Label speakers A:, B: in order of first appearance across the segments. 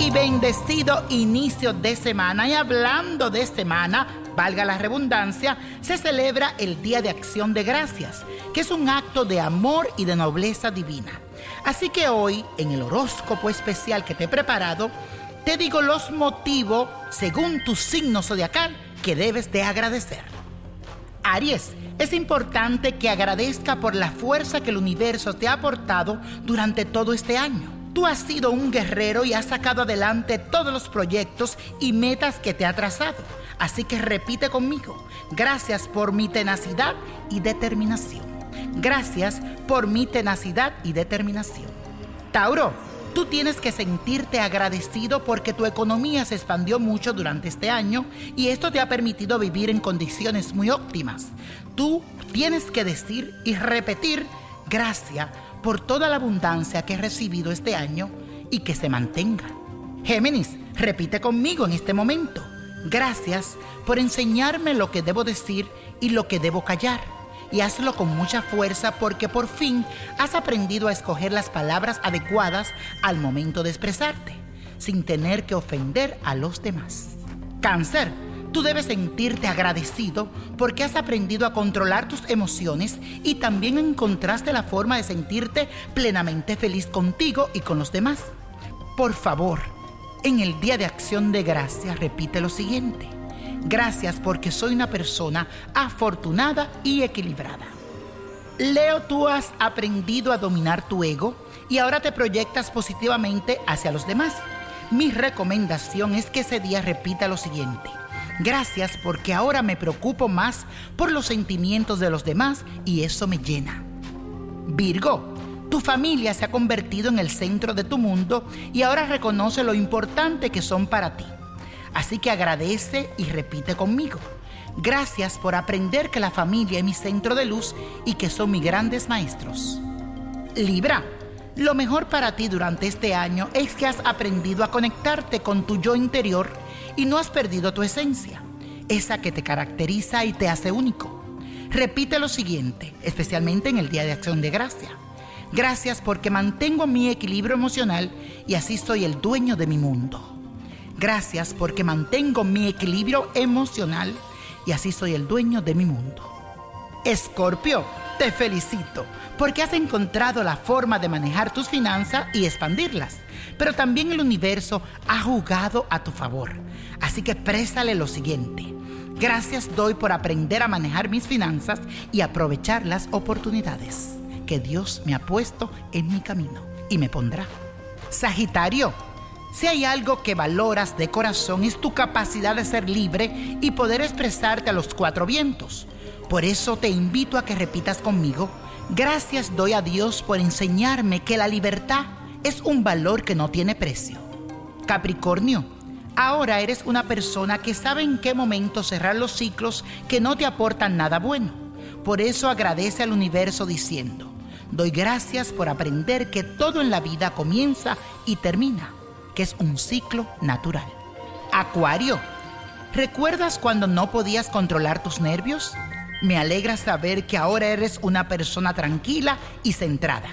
A: y bendecido inicio de semana. Y hablando de semana, valga la redundancia, se celebra el Día de Acción de Gracias, que es un acto de amor y de nobleza divina. Así que hoy, en el horóscopo especial que te he preparado, te digo los motivos, según tu signo zodiacal, que debes de agradecer. Aries, es importante que agradezca por la fuerza que el universo te ha aportado durante todo este año. Tú has sido un guerrero y has sacado adelante todos los proyectos y metas que te ha trazado. Así que repite conmigo, gracias por mi tenacidad y determinación. Gracias por mi tenacidad y determinación. Tauro, tú tienes que sentirte agradecido porque tu economía se expandió mucho durante este año y esto te ha permitido vivir en condiciones muy óptimas. Tú tienes que decir y repetir gracias por toda la abundancia que he recibido este año y que se mantenga. Géminis, repite conmigo en este momento. Gracias por enseñarme lo que debo decir y lo que debo callar. Y hazlo con mucha fuerza porque por fin has aprendido a escoger las palabras adecuadas al momento de expresarte, sin tener que ofender a los demás. Cáncer, Tú debes sentirte agradecido porque has aprendido a controlar tus emociones y también encontraste la forma de sentirte plenamente feliz contigo y con los demás. Por favor, en el Día de Acción de Gracias repite lo siguiente. Gracias porque soy una persona afortunada y equilibrada. Leo, tú has aprendido a dominar tu ego y ahora te proyectas positivamente hacia los demás. Mi recomendación es que ese día repita lo siguiente. Gracias porque ahora me preocupo más por los sentimientos de los demás y eso me llena. Virgo, tu familia se ha convertido en el centro de tu mundo y ahora reconoce lo importante que son para ti. Así que agradece y repite conmigo. Gracias por aprender que la familia es mi centro de luz y que son mis grandes maestros. Libra, lo mejor para ti durante este año es que has aprendido a conectarte con tu yo interior y no has perdido tu esencia, esa que te caracteriza y te hace único. Repite lo siguiente, especialmente en el Día de Acción de Gracia. Gracias porque mantengo mi equilibrio emocional y así soy el dueño de mi mundo. Gracias porque mantengo mi equilibrio emocional y así soy el dueño de mi mundo. Escorpio, te felicito porque has encontrado la forma de manejar tus finanzas y expandirlas. Pero también el universo ha jugado a tu favor. Así que préstale lo siguiente. Gracias doy por aprender a manejar mis finanzas y aprovechar las oportunidades que Dios me ha puesto en mi camino y me pondrá. Sagitario, si hay algo que valoras de corazón es tu capacidad de ser libre y poder expresarte a los cuatro vientos. Por eso te invito a que repitas conmigo Gracias doy a Dios por enseñarme que la libertad es un valor que no tiene precio. Capricornio, ahora eres una persona que sabe en qué momento cerrar los ciclos que no te aportan nada bueno. Por eso agradece al universo diciendo, doy gracias por aprender que todo en la vida comienza y termina, que es un ciclo natural. Acuario, ¿recuerdas cuando no podías controlar tus nervios? Me alegra saber que ahora eres una persona tranquila y centrada.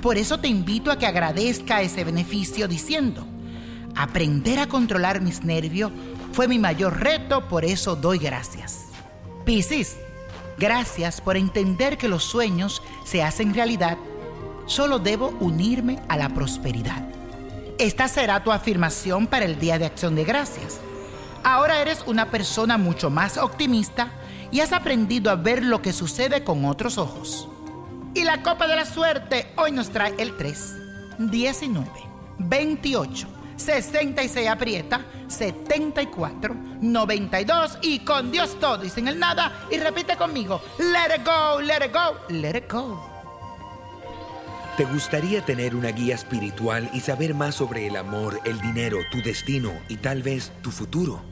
A: Por eso te invito a que agradezca ese beneficio diciendo, aprender a controlar mis nervios fue mi mayor reto, por eso doy gracias. Piscis, gracias por entender que los sueños se hacen realidad. Solo debo unirme a la prosperidad. Esta será tu afirmación para el Día de Acción de Gracias. Ahora eres una persona mucho más optimista y has aprendido a ver lo que sucede con otros ojos. Y la copa de la suerte hoy nos trae el 3, 19, 28, 66 aprieta, 74, 92 y con Dios todo y sin el nada. Y repite conmigo, let it go, let it go, let it go.
B: ¿Te gustaría tener una guía espiritual y saber más sobre el amor, el dinero, tu destino y tal vez tu futuro?